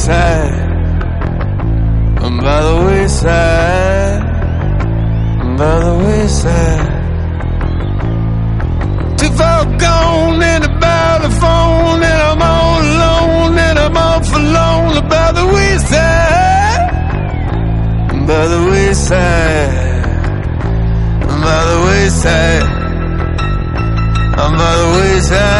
wayside. I'm by the wayside. I'm by the wayside. Too far gone and about the phone, and I'm all alone, and I'm all forlorn by the wayside. I'm by the wayside. I'm by the wayside. I'm by the wayside